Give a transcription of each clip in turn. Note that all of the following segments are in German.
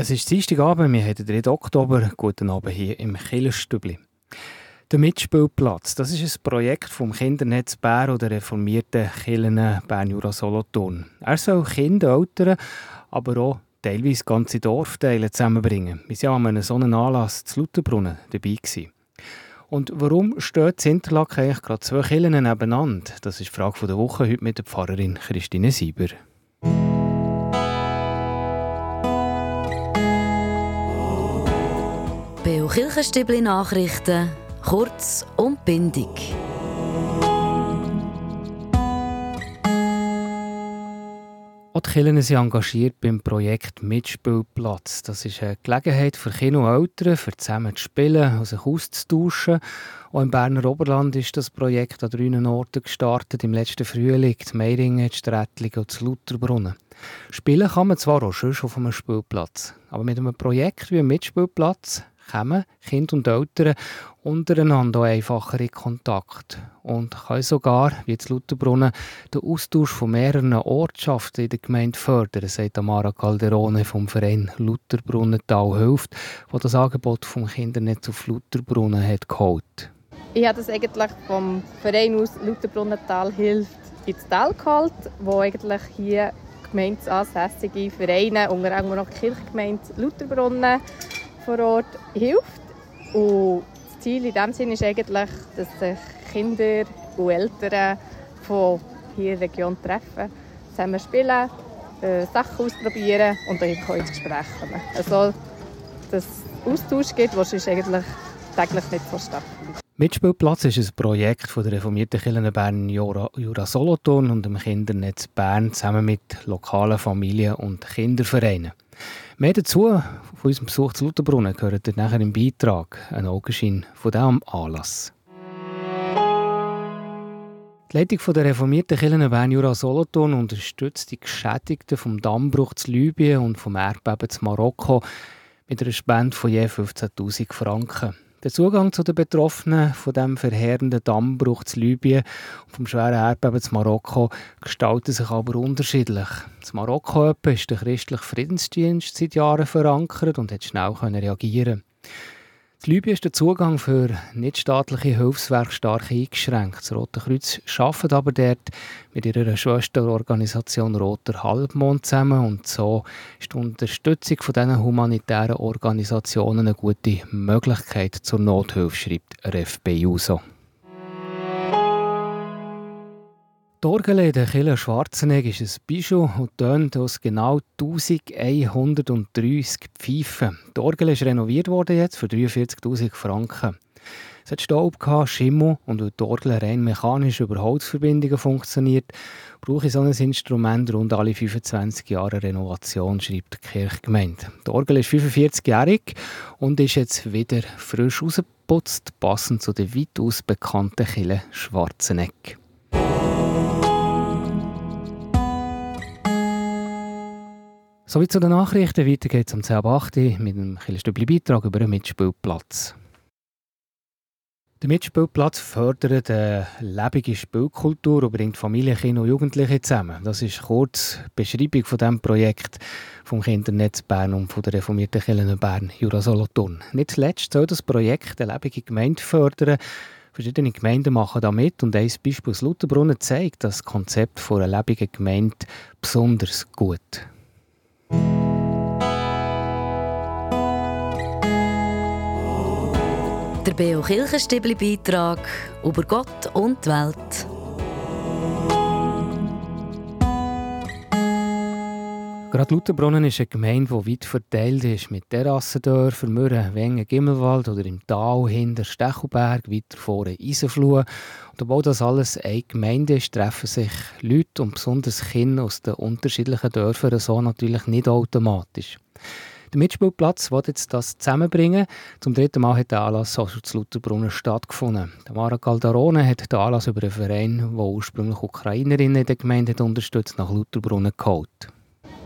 Es ist Dienstagabend, wir haben den 3. Oktober. Guten Abend hier im Killerstübli. Der Mitspielplatz, das ist ein Projekt vom Kindernetz Bär oder reformierten Kirchen Bern Jura Solothurn. Er soll Kinder, Eltern, aber auch teilweise ganze Dorfteile zusammenbringen. Wir waren an einem solchen Anlass zu Lutherbrunnen dabei. Gewesen. Und warum steht in Interlaken eigentlich gerade zwei Kirchen nebeneinander? Das ist die Frage der Woche heute mit der Pfarrerin Christine Sieber. Kirchenstübli Nachrichten, kurz und bindig. Auch die Kirchen sind engagiert beim Projekt Mitspielplatz. Das ist eine Gelegenheit für Kinder und Eltern, für zusammen zu spielen und sich auszutauschen. Auch im Berner Oberland ist das Projekt an drei Orten gestartet. Im letzten Frühling, die Meiringen, die Strättlingen und das Lutherbrunnen. Spielen kann man zwar auch schon auf einem Spielplatz, aber mit einem Projekt wie einem Mitspielplatz kommen Kinder und Eltern untereinander einfacher in Kontakt und können sogar, wie jetzt Lutherbrunnen, den Austausch von mehreren Ortschaften in der Gemeinde fördern, sagt Amara Calderone vom Verein Lutherbrunnental hilft, wo das Angebot vom Kindernetz auf Lutherbrunnen hat geholt. Ich habe das eigentlich vom Verein aus Lutherbrunnental hilft ins Tal geholt, wo eigentlich hier gemeindeansässige Vereine, unter anderem noch die Kirchgemeinde Lutherbrunnen, vor Ort hilft. Und das Ziel in diesem Sinne ist eigentlich, dass sich Kinder und Eltern von hier in der Region treffen, zusammen spielen, äh, Sachen ausprobieren und dann ins Gespräch kommen. Also, dass es Austausch gibt, was sonst eigentlich täglich nicht stattfindet. Mitspielplatz ist ein Projekt von der reformierten Kirche Bern Jura, Jura Solothurn und dem Kindernetz Bern zusammen mit lokalen Familien- und Kindervereinen. Mehr dazu von unserem Besuch zu Lutherbrunnen gehört ihr nachher im Beitrag, ein Augenschein von diesem Anlass. Die Leitung der reformierten Kirche Bern Jura Solothurn unterstützt die Geschädigten vom Dammbruch zu Libyen und vom Erdbeben zu Marokko mit einer Spende von je 15.000 Franken. Der Zugang zu den Betroffenen von dem verheerenden Dammbruch zu Libyen und vom schweren Erdbeben zu Marokko gestaltet sich aber unterschiedlich. Das Marokko ist der christliche Friedensdienst seit Jahren verankert und hat schnell reagieren in Libyen ist der Zugang für nichtstaatliche Hilfswerke stark eingeschränkt. Das Rote Kreuz arbeitet aber dort mit ihrer Schwesterorganisation Roter Halbmond zusammen und so ist die Unterstützung von diesen humanitären Organisationen eine gute Möglichkeit zur Nothilfe, schreibt RFB USO. Die Orgel in der Kille Schwarzenegg ist ein Bijou und tönt aus genau 1130 Pfeifen. Die Orgel ist renoviert worden jetzt für 43.000 Franken. Es hat Staub, Schimmel und weil die Orgel rein mechanisch über Holzverbindungen funktioniert, brauche ich so ein Instrument rund alle 25 Jahre Renovation, schreibt die Kirchgemeinde. Die Orgel ist 45-jährig und ist jetzt wieder frisch rausgeputzt, passend zu der weitaus bekannten Kille Schwarzenegg. Sowie zu den Nachrichten. Weiter geht es um 10.08 Uhr mit einem Killerstübli-Beitrag über einen Mitspielplatz. Der Mitspielplatz fördert eine lebende Spielkultur und bringt Familien, Kinder und Jugendliche zusammen. Das ist kurz die Beschreibung von dem Projekt vom Kindernetz Bern und von der reformierten Kirche Bern Jura Solothurn. Nicht zuletzt soll das Projekt eine lebende Gemeinde fördern. Verschiedene Gemeinden machen da mit und ein Beispiel aus Lutherbrunnen zeigt das Konzept einer lebenden Gemeinde besonders gut. Der Beo Kirchenstibli Beitrag über Gott und die Welt. Gerade Lutherbrunnen ist eine Gemeinde, die weit verteilt ist, mit Terrassendörfern, Mürren, Wengen, Gimmelwald oder im Tal hinter Stechelberg, weiter vorne Eisenfluh. Und obwohl das alles eine Gemeinde ist, treffen sich Leute und besonders Kinder aus den unterschiedlichen Dörfern so natürlich nicht automatisch. Der Mitspielplatz will jetzt das zusammenbringen. Zum dritten Mal hat der Anlass also zu Lutherbrunnen stattgefunden. Mara Calderone hat den Anlass über einen Verein, der ursprünglich Ukrainerinnen in der Gemeinde hat unterstützt, nach Lutherbrunnen geholt.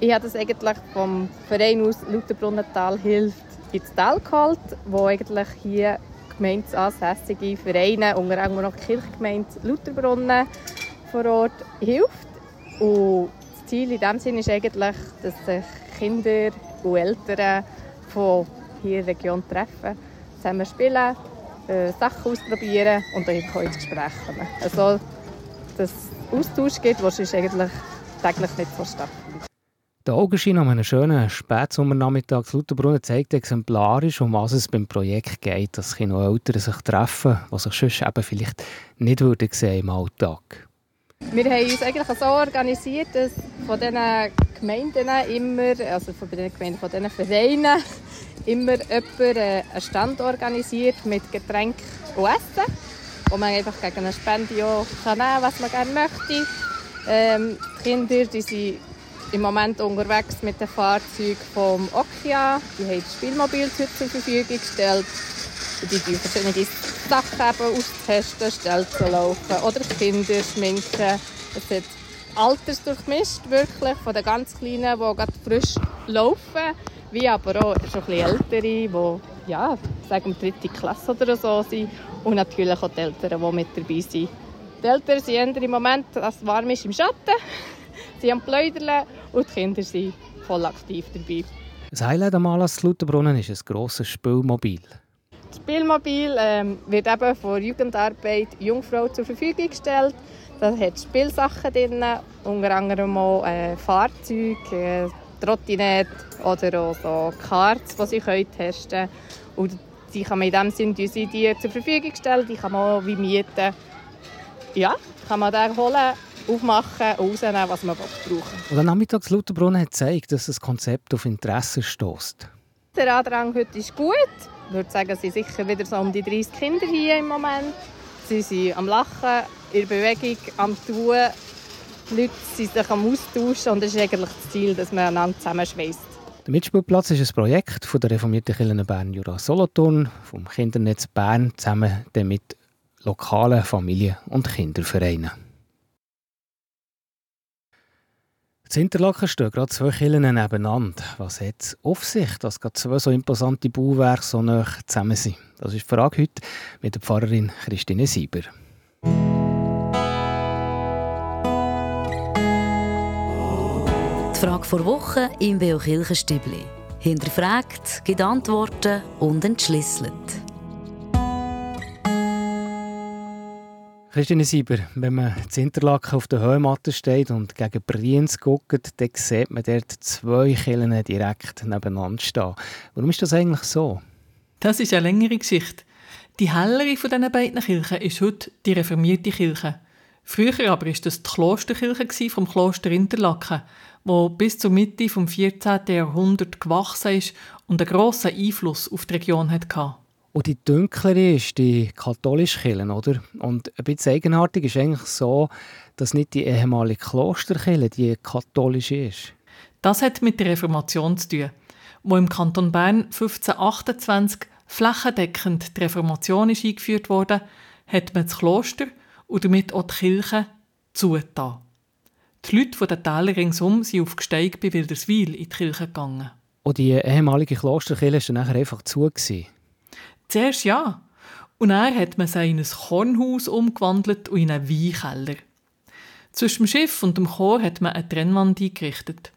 Ich habe das eigentlich vom Verein aus Lutherbrunnental hilft ins Tal geholt, wo eigentlich hier gemeindeansässige Vereine, unter anderem noch die Kirchgemeinde Lutherbrunnen vor Ort hilft. Und Ziel in diesem Sinne ist eigentlich, dass sich Kinder und Eltern von hier in der Region treffen, zusammen spielen, äh, Sachen ausprobieren und dann auch ins Gespräch kommen. Also, dass es Austausch gibt, was sonst eigentlich täglich nicht so stattfindet. Der Augenschein an einem schönen Spätsommernachmittag zu Lauterbrunnen zeigt exemplarisch, um was es beim Projekt geht, dass Kinder und Eltern sich treffen, die sich sonst eben vielleicht nicht würden sehen im Alltag. Wir haben uns eigentlich so organisiert, dass von diesen Gemeinden immer, also von den Gemeinden, von diesen Vereinen, immer jemand äh, einen Stand organisiert mit Getränk und Essen, wo man einfach gegen eine Spende kann nehmen kann, was man gerne möchte. Ähm, die Kinder die sind im Moment unterwegs mit dem Fahrzeug vom Okia. Die haben das Spielmobil zur Verfügung gestellt. Die verschiedene Sachen eben austesten, Stellen zu laufen oder Kinder schminken. Es hat altersdurchmischt, wirklich, von den ganz Kleinen, die gerade frisch laufen, wie aber auch schon ein bisschen Ältere, die, ja, sagen wir, dritte Klasse oder so sind und natürlich auch die Eltern, die mit dabei sind. Die Eltern sind im Moment, es warm ist, im Schatten, sie am Pläudern und die Kinder sind voll aktiv dabei. Das Highlight am Anlass Lauterbrunnen ist ein grosses Spielmobil. Das Spielmobil ähm, wird eben von Jugendarbeit Jungfrau zur Verfügung gestellt. Da hat Spielsachen drin, unter anderem auch äh, Fahrzeuge, äh, Trottinette oder auch so Karts, die sie können testen können. Und die kann man in dem Sinne die, die zur Verfügung stellen, die kann man auch wie mieten. Ja, kann man da holen, aufmachen und rausnehmen, was man brauchen Und am Nachmittag Lauterbrunnen hat gezeigt, dass das Konzept auf Interesse stößt. Der Andrang heute ist gut. Ich würde sagen, es sind sicher wieder so um die 30 Kinder hier im Moment. Sie sind am Lachen, in Bewegung, am Tun. Die Leute sind sich am Austauschen und es ist eigentlich das Ziel, dass man einander zusammenschweißt. Der Mitspielplatz ist ein Projekt von der reformierten Kirche Bern Jura Solothurn, vom Kindernetz Bern zusammen mit lokalen Familien- und Kindervereinen. In Interlaken stehen gerade zwei Kirchen nebeneinander. Was hat es auf sich, dass gerade zwei so imposante Bauwerke so nah zusammen sind? Das ist die Frage heute mit der Pfarrerin Christine Sieber. Die Frage vor Woche im Beo Kirchenstübli. Hinterfragt, gibt Antworten und entschlüsselt. Christine Sieber, wenn man in Interlaken auf der Höhematte steht und gegen Brienz guckt, dann sieht man dort zwei Kirchen direkt nebeneinander stehen. Warum ist das eigentlich so? Das ist eine längere Geschichte. Die hellere von diesen beiden Kirchen ist heute die reformierte Kirche. Früher aber war das die Klosterkirche vom Kloster Interlaken, wo bis zur Mitte des 14. Jahrhunderts gewachsen ist und einen grossen Einfluss auf die Region hatte. Und die dunklere ist die katholische Kirche, oder? Und ein bisschen eigenartig ist eigentlich so, dass nicht die ehemalige Klosterkirche die katholische ist. Das hat mit der Reformation zu tun, wo im Kanton Bern 1528 flächendeckend die Reformation ist eingeführt wurde, hat man das Kloster und damit auch die Kirche zugetan. Die Leute von den Tälern ringsum sind auf Gesteig bei Wilderswil in die Kirche gegangen. Und die ehemalige Klosterkirche war dann nachher einfach zu. Gewesen. Zuerst ja. Und dann hat man sie in ein Kornhaus umgewandelt und in einen Weinkeller. Zwischen dem Schiff und dem Chor hat man eine Trennwand eingerichtet.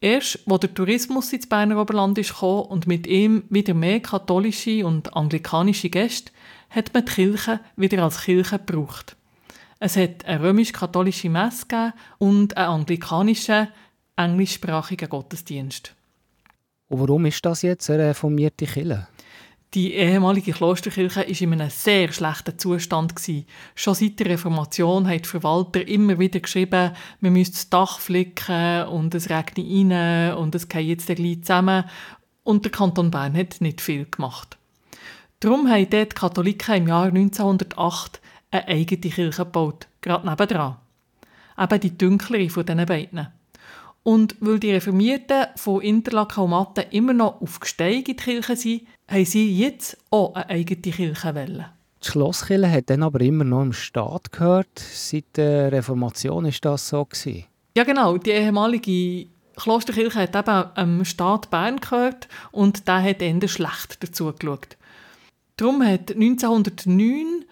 Erst, als der Tourismus ins Berner Oberland gekommen und mit ihm wieder mehr katholische und anglikanische Gäste, hat man die Kirche wieder als Kirche gebraucht. Es hat eine römisch-katholische Messe gegeben und einen anglikanischen, englischsprachigen Gottesdienst. Und warum ist das jetzt eine reformierte Kirche? Die ehemalige Klosterkirche war in einem sehr schlechten Zustand. Schon seit der Reformation die Verwalter immer wieder geschrieben, man müsste das Dach flicken und es regnet rein und es geht jetzt gleich zusammen. Und der Kanton Bern hat nicht viel gemacht. Darum haben dort die Katholiken im Jahr 1908 eine eigene Kirche gebaut, gerade nebendran. Eben die dunklere von diesen beiden. Und weil die Reformierten von Interlaken und Matten immer noch auf Gesteig in die Kirche sind, haben sie jetzt auch eine eigene Kirche wollen. Die Schlosskirche hat dann aber immer noch im Staat gehört. Seit der Reformation ist das so gewesen. Ja genau, die ehemalige Klosterkirche hat eben am Staat Bern gehört und der hat eher schlecht dazu geschaut. Darum hat 1909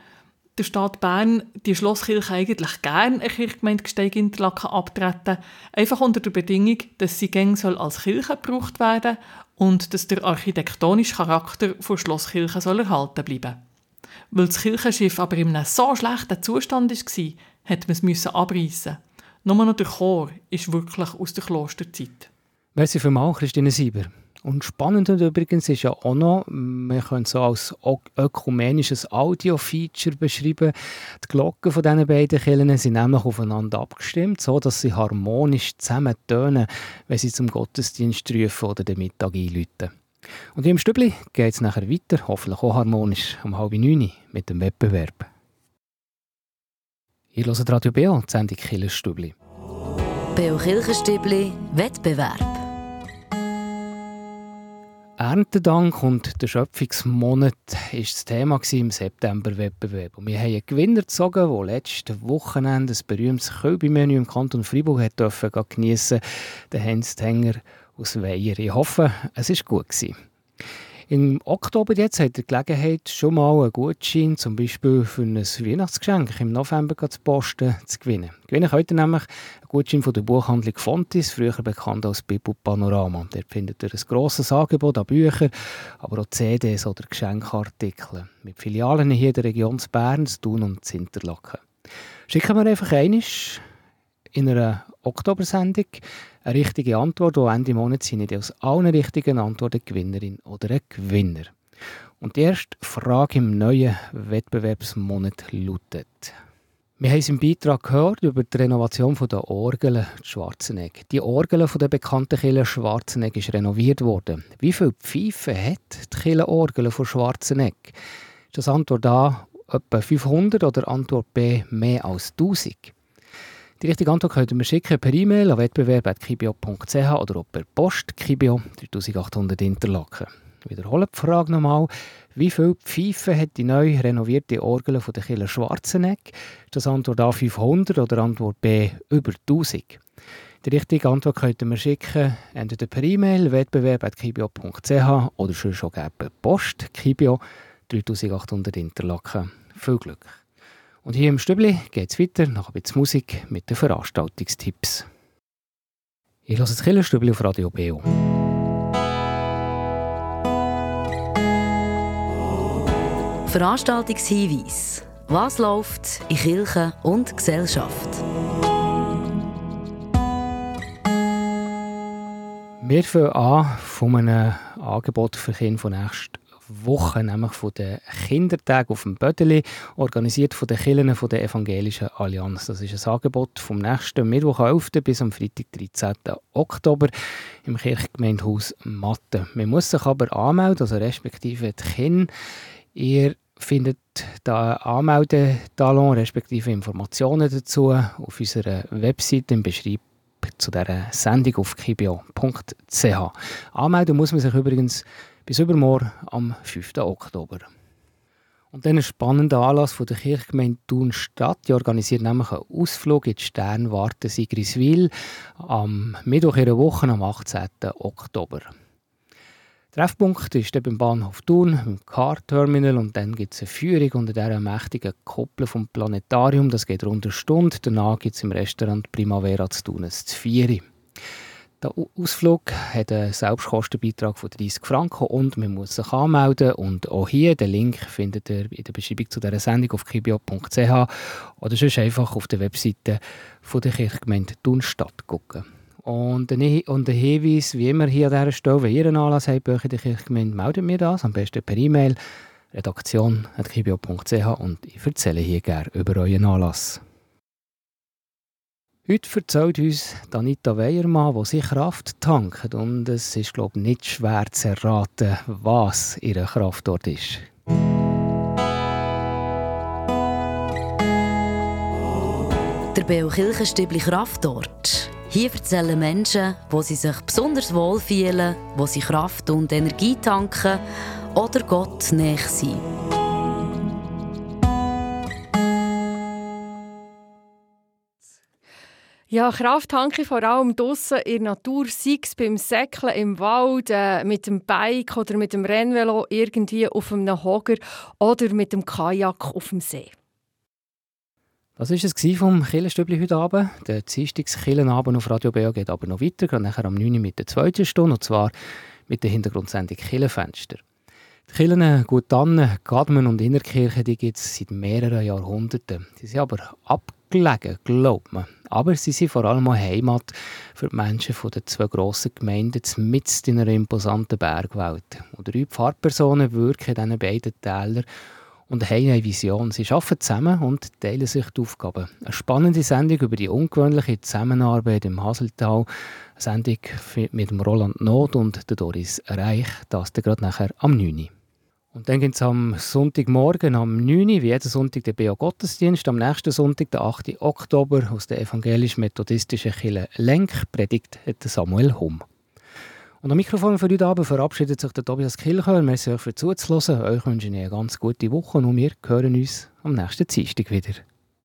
der Stadt Bern die Schlosskirche eigentlich gerne eine Kirchgemeinde Gsteig Interlaken abtreten, einfach unter der Bedingung, dass sie gäng soll als Kirche gebraucht werden und dass der architektonische Charakter der Schlosskirche soll erhalten bleiben. Weil das Kirchenschiff aber in einem so schlechten Zustand war, hat man es abreißen. Nur noch der Chor ist wirklich aus der Klosterzeit. Merci vielmals, Christine Sieber. Und spannend übrigens ist ja auch noch, man könnte so als ökumenisches Audio-Feature beschreiben, die Glocken von diesen beiden Kirchen sind nämlich aufeinander abgestimmt, so dass sie harmonisch zusammen tönen, wenn sie zum Gottesdienst rufen oder den Mittag einläuten. Und im Stübli geht es nachher weiter, hoffentlich auch harmonisch, um halb neun mit dem Wettbewerb. Ihr hört Radio BO, die Sendung Kirchenstübli. BO Kirchenstübli, Wettbewerb. Erntedank und der Schöpfungsmonat war das Thema im September-Wettbewerb. wir haben einen Gewinner gezogen, der letztes Wochenende ein berühmtes Kölbi-Menü im Kanton Freiburg hat geniessen durfte, den Tenger aus Weiher. Ich hoffe, es war gut. Im Oktober jetzt hat ihr Gelegenheit, schon mal einen Gutschein, zum Beispiel für ein Weihnachtsgeschenk im November zu posten, zu gewinnen. Gewinnen könnt ihr nämlich einen Gutschein von der Buchhandlung Fontis, früher bekannt als Bibu Panorama. Dort findet ihr ein grosses Angebot an Büchern, aber auch CDs oder Geschenkartikel. Mit Filialen hier in der Region Bern, Thun und Zinterlaken. Schicken wir einfach einisch in einer Oktobersendung eine richtige Antwort, die Ende Monat sind aus allen richtigen Antworten Gewinnerin oder ein Gewinner. Und die erste Frage im neuen Wettbewerbsmonat lautet. Wir haben es im Beitrag gehört über die Renovation der Orgel Schwarzenegg. Die Orgel der bekannten Kille Schwarzenegg ist renoviert worden. Wie viele Pfeifen hat die Kille Orgel von Schwarzenegg? Ist das Antwort A etwa 500 oder Antwort B mehr als 1000? Die richtige Antwort könnt ihr mir schicken per E-Mail an wettbewerb.kibio.ch oder auch per Post Kibio 3800 Interlaken. Ich wiederhole die Frage nochmal. Wie viele Pfeifen hat die neu renovierte Orgel von der Killer Schwarzenegg? Ist das Antwort A 500 oder Antwort B über 1000? Die richtige Antwort könnt ihr mir schicken, entweder per E-Mail wettbewerb.kibio.ch oder schon schon per Post Kibio 3800 Interlaken. Viel Glück! Und hier im Stübli geht es weiter, nach ein bisschen Musik mit den Veranstaltungstipps. Ich höre das Killerstübli auf Radio BO. Veranstaltungshinweis. Was läuft in Kirche und Gesellschaft? Wir fangen an von einem Angebot für Kinder von nächstem Woche, nämlich von den Kindertagen auf dem Bödeli, organisiert von den Kirchen von der Evangelischen Allianz. Das ist ein Angebot vom nächsten Mittwoch 11. bis am Freitag 13. Oktober im Kirchgemeindehaus Matte. Man muss sich aber anmelden, also respektive die Kinder. Ihr findet da Anmeldetalon respektive Informationen dazu auf unserer Webseite im Beschreibung zu dieser Sendung auf kibio.ch. Anmelden muss man sich übrigens bis übermorgen am 5. Oktober. Und dann ein spannender Anlass von der Kirchgemeinde Thun-Stadt. Die organisiert nämlich einen Ausflug in die Sternwarte Sigriswil am Mittwoch ihrer Woche am 18. Oktober. Treffpunkt ist beim Bahnhof Thun, im Car-Terminal und dann gibt es eine Führung unter dieser mächtigen Kuppel vom Planetarium. Das geht rund eine Stunde. Danach gibt es im Restaurant Primavera zu Thun ein Zvieri. Der Ausflug hat einen Selbstkostenbeitrag von 30 Franken und man muss sich anmelden. Und auch hier, den Link findet ihr in der Beschreibung zu dieser Sendung auf kibio.ch oder sonst einfach auf der Webseite von der Kirchgemeinde Thunstadt gucken. Und ein, Hinweis, wie immer hier an dieser Stelle, wenn ihr einen Anlass habt bei der Kirchgemeinde, meldet mir das, am besten per E-Mail redaktion.kibio.ch und ich erzähle hier gerne über euren Anlass. Heute erzählt uns Anita Weiermann, wo sie Kraft tankt. Und es ist, glaube ich, nicht schwer zu erraten, was ihre Kraft dort ist. Der Beo Kirchenstübli Kraftort. Hier erzählen Menschen, wo sie sich besonders wohl fühlen, wo sie Kraft und Energie tanken oder Gott näher sind. Ja, Kraft tanke ich vor allem draußen in der Natur, sei es beim Säckeln im Wald, äh, mit dem Bike oder mit dem Rennvelo irgendwie auf einem Hocker oder mit dem Kajak auf dem See. Das war es vom Killenstübli heute Abend. Der Dienstagskillenabend auf Radio BA geht aber noch weiter, gerade nachher am 9. Uhr mit der zweiten Stunde, und zwar mit der Hintergrundsendung Killenfenster. Die Kirchen Gut Tannen, Gadmen und Innerkirche gibt es seit mehreren Jahrhunderten. Sie sind aber abgelegen, glaubt man. Aber sie sind vor allem auch Heimat für die Menschen von den zwei grossen Gemeinden mitten in einer imposanten Bergwelt. Und drei Pfarrpersonen wirken in diesen beiden Tälern und haben eine Vision. Sie arbeiten zusammen und teilen sich die Aufgaben. Eine spannende Sendung über die ungewöhnliche Zusammenarbeit im Haseltal. Eine Sendung mit Roland Not und Doris Reich. Das dann gerade nachher am 9. Und dann gibt es am Sonntagmorgen am 9. wie jeden Sonntag den BO Gottesdienst. Am nächsten Sonntag, der 8. Oktober, aus der evangelisch-methodistischen Kirche Lenk, predigt Samuel Humm. Und am Mikrofon für heute Abend verabschiedet sich der Tobias Kilchör. Merci euch für zuzuhören. Euch wünsche ich eine ganz gute Woche und wir hören uns am nächsten Dienstag wieder.